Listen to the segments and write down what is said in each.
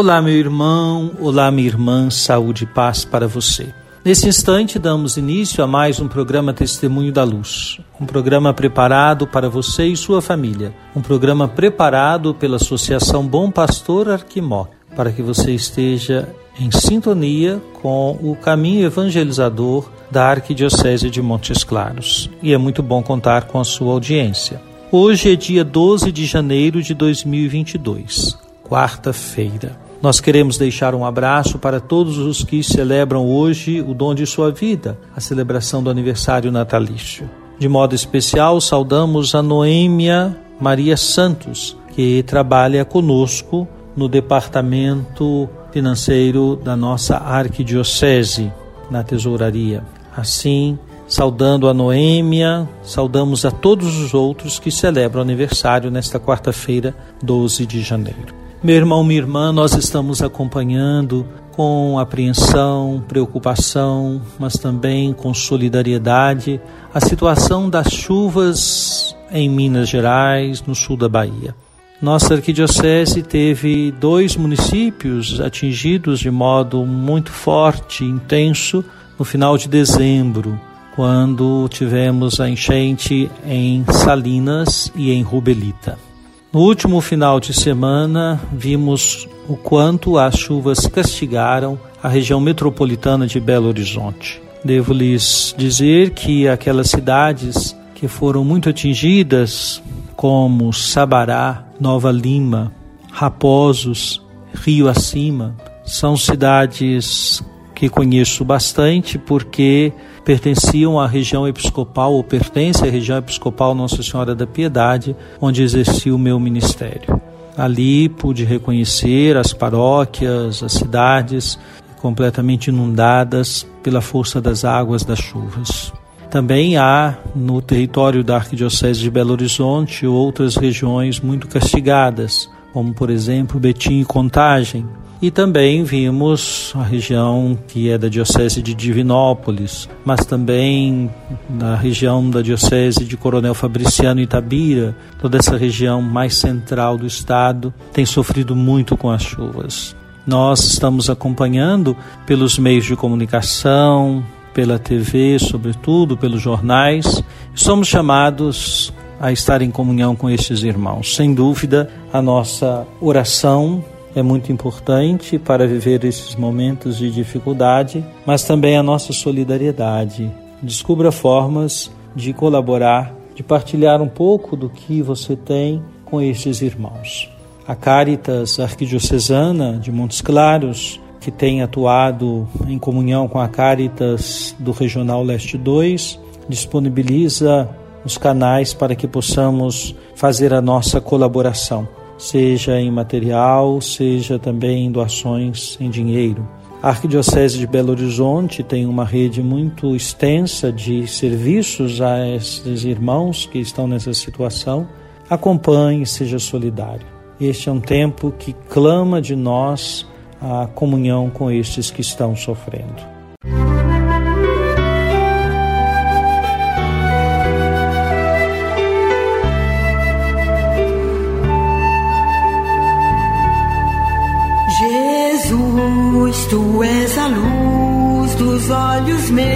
Olá, meu irmão, olá, minha irmã, saúde e paz para você. Nesse instante, damos início a mais um programa Testemunho da Luz, um programa preparado para você e sua família, um programa preparado pela Associação Bom Pastor Arquimó, para que você esteja em sintonia com o caminho evangelizador da Arquidiocese de Montes Claros. E é muito bom contar com a sua audiência. Hoje é dia 12 de janeiro de 2022, quarta-feira. Nós queremos deixar um abraço para todos os que celebram hoje o dom de sua vida, a celebração do aniversário natalício. De modo especial, saudamos a Noêmia Maria Santos, que trabalha conosco no departamento financeiro da nossa arquidiocese, na tesouraria. Assim, saudando a Noêmia, saudamos a todos os outros que celebram aniversário nesta quarta-feira, 12 de janeiro. Meu irmão, minha irmã, nós estamos acompanhando com apreensão, preocupação, mas também com solidariedade a situação das chuvas em Minas Gerais, no sul da Bahia. Nossa arquidiocese teve dois municípios atingidos de modo muito forte, intenso, no final de dezembro, quando tivemos a enchente em Salinas e em Rubelita. No último final de semana, vimos o quanto as chuvas castigaram a região metropolitana de Belo Horizonte. Devo lhes dizer que aquelas cidades que foram muito atingidas, como Sabará, Nova Lima, Raposos, Rio Acima, são cidades que conheço bastante porque pertenciam à região episcopal ou pertence à região episcopal Nossa Senhora da Piedade, onde exerci o meu ministério. Ali pude reconhecer as paróquias, as cidades completamente inundadas pela força das águas das chuvas. Também há no território da Arquidiocese de Belo Horizonte outras regiões muito castigadas, como por exemplo Betim e Contagem, e também vimos a região que é da Diocese de Divinópolis, mas também na região da Diocese de Coronel Fabriciano Itabira, toda essa região mais central do estado tem sofrido muito com as chuvas. Nós estamos acompanhando pelos meios de comunicação, pela TV, sobretudo pelos jornais, somos chamados a estar em comunhão com estes irmãos. Sem dúvida, a nossa oração é muito importante para viver esses momentos de dificuldade, mas também a nossa solidariedade. Descubra formas de colaborar, de partilhar um pouco do que você tem com estes irmãos. A Caritas Arquidiocesana de Montes Claros, que tem atuado em comunhão com a Caritas do Regional Leste 2, disponibiliza os canais para que possamos fazer a nossa colaboração seja em material, seja também em doações em dinheiro. A Arquidiocese de Belo Horizonte tem uma rede muito extensa de serviços a esses irmãos que estão nessa situação. Acompanhe, seja solidário. Este é um tempo que clama de nós a comunhão com estes que estão sofrendo. Olhos meus.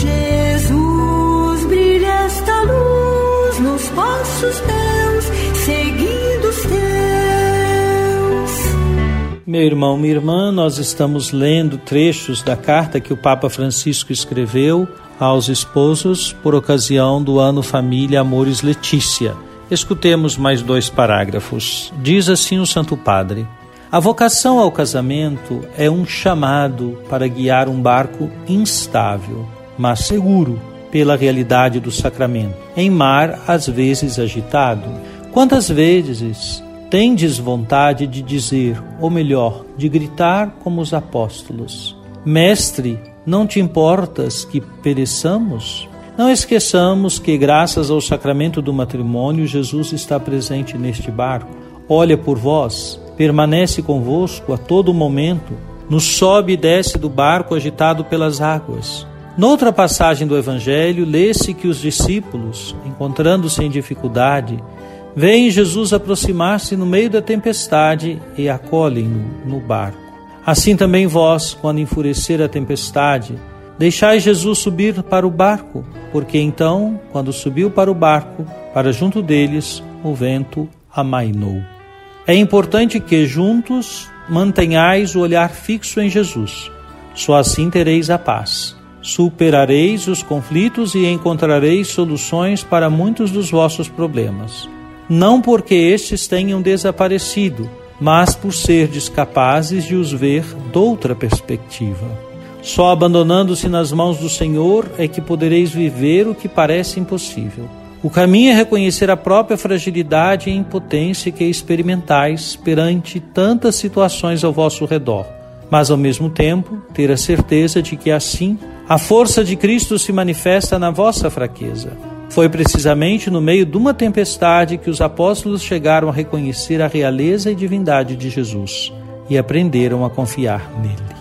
Jesus, brilha esta luz nos passos meus, seguindo os teus. Meu irmão, minha irmã, nós estamos lendo trechos da carta que o Papa Francisco escreveu aos esposos por ocasião do ano Família Amores Letícia. Escutemos mais dois parágrafos. Diz assim o Santo Padre: A vocação ao casamento é um chamado para guiar um barco instável, mas seguro, pela realidade do sacramento, em mar às vezes agitado. Quantas vezes tendes vontade de dizer, ou melhor, de gritar como os apóstolos: Mestre, não te importas que pereçamos? Não esqueçamos que, graças ao sacramento do matrimônio, Jesus está presente neste barco. Olha por vós, permanece convosco a todo momento, nos sobe e desce do barco agitado pelas águas. Noutra passagem do Evangelho, lê-se que os discípulos, encontrando-se em dificuldade, veem Jesus aproximar-se no meio da tempestade e acolhem-no no barco. Assim também vós, quando enfurecer a tempestade, deixai Jesus subir para o barco, porque então, quando subiu para o barco, para junto deles, o vento amainou. É importante que juntos mantenhais o olhar fixo em Jesus. Só assim tereis a paz superareis os conflitos e encontrareis soluções para muitos dos vossos problemas. Não porque estes tenham desaparecido, mas por serdes capazes de os ver doutra perspectiva. Só abandonando-se nas mãos do Senhor é que podereis viver o que parece impossível. O caminho é reconhecer a própria fragilidade e impotência que experimentais perante tantas situações ao vosso redor, mas ao mesmo tempo ter a certeza de que assim a força de Cristo se manifesta na vossa fraqueza. Foi precisamente no meio de uma tempestade que os apóstolos chegaram a reconhecer a realeza e divindade de Jesus e aprenderam a confiar nele.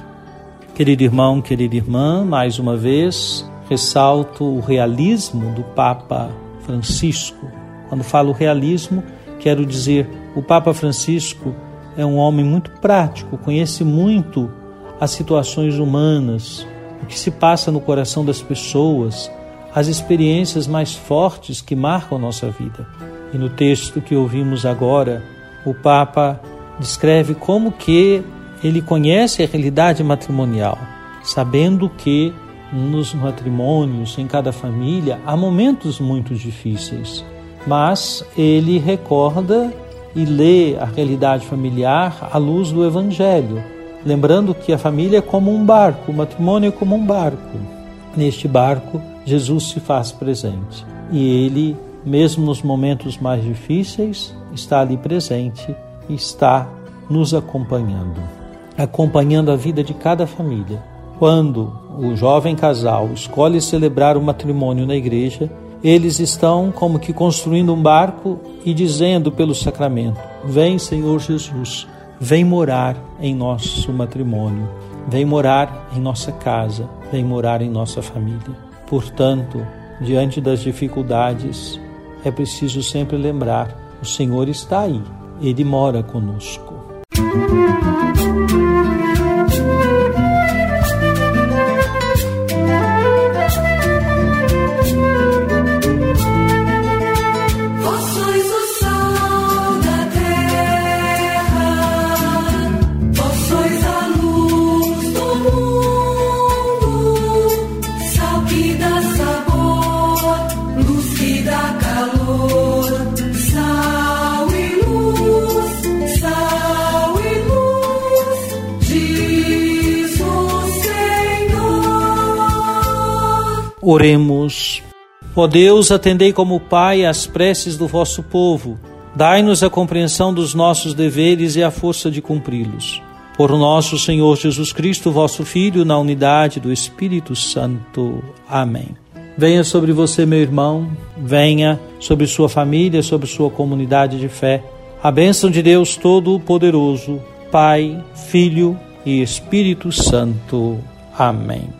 Querido irmão, querida irmã, mais uma vez ressalto o realismo do Papa Francisco. Quando falo realismo, quero dizer o Papa Francisco é um homem muito prático, conhece muito as situações humanas, o que se passa no coração das pessoas, as experiências mais fortes que marcam nossa vida. E no texto que ouvimos agora, o Papa descreve como que ele conhece a realidade matrimonial, sabendo que nos matrimônios, em cada família, há momentos muito difíceis, mas ele recorda e lê a realidade familiar à luz do Evangelho lembrando que a família é como um barco, o matrimônio é como um barco. Neste barco, Jesus se faz presente e ele, mesmo nos momentos mais difíceis, está ali presente e está nos acompanhando, acompanhando a vida de cada família. Quando o jovem casal escolhe celebrar o matrimônio na igreja, eles estão como que construindo um barco e dizendo pelo sacramento: Vem, Senhor Jesus vem morar em nosso matrimônio, vem morar em nossa casa, vem morar em nossa família. Portanto, diante das dificuldades, é preciso sempre lembrar: o Senhor está aí, Ele mora conosco. Oremos. Ó Deus, atendei como Pai às preces do vosso povo. Dai-nos a compreensão dos nossos deveres e a força de cumpri-los. Por nosso Senhor Jesus Cristo, vosso Filho, na unidade do Espírito Santo. Amém. Venha sobre você, meu irmão, venha sobre sua família, sobre sua comunidade de fé. A bênção de Deus Todo-Poderoso, Pai, Filho e Espírito Santo. Amém.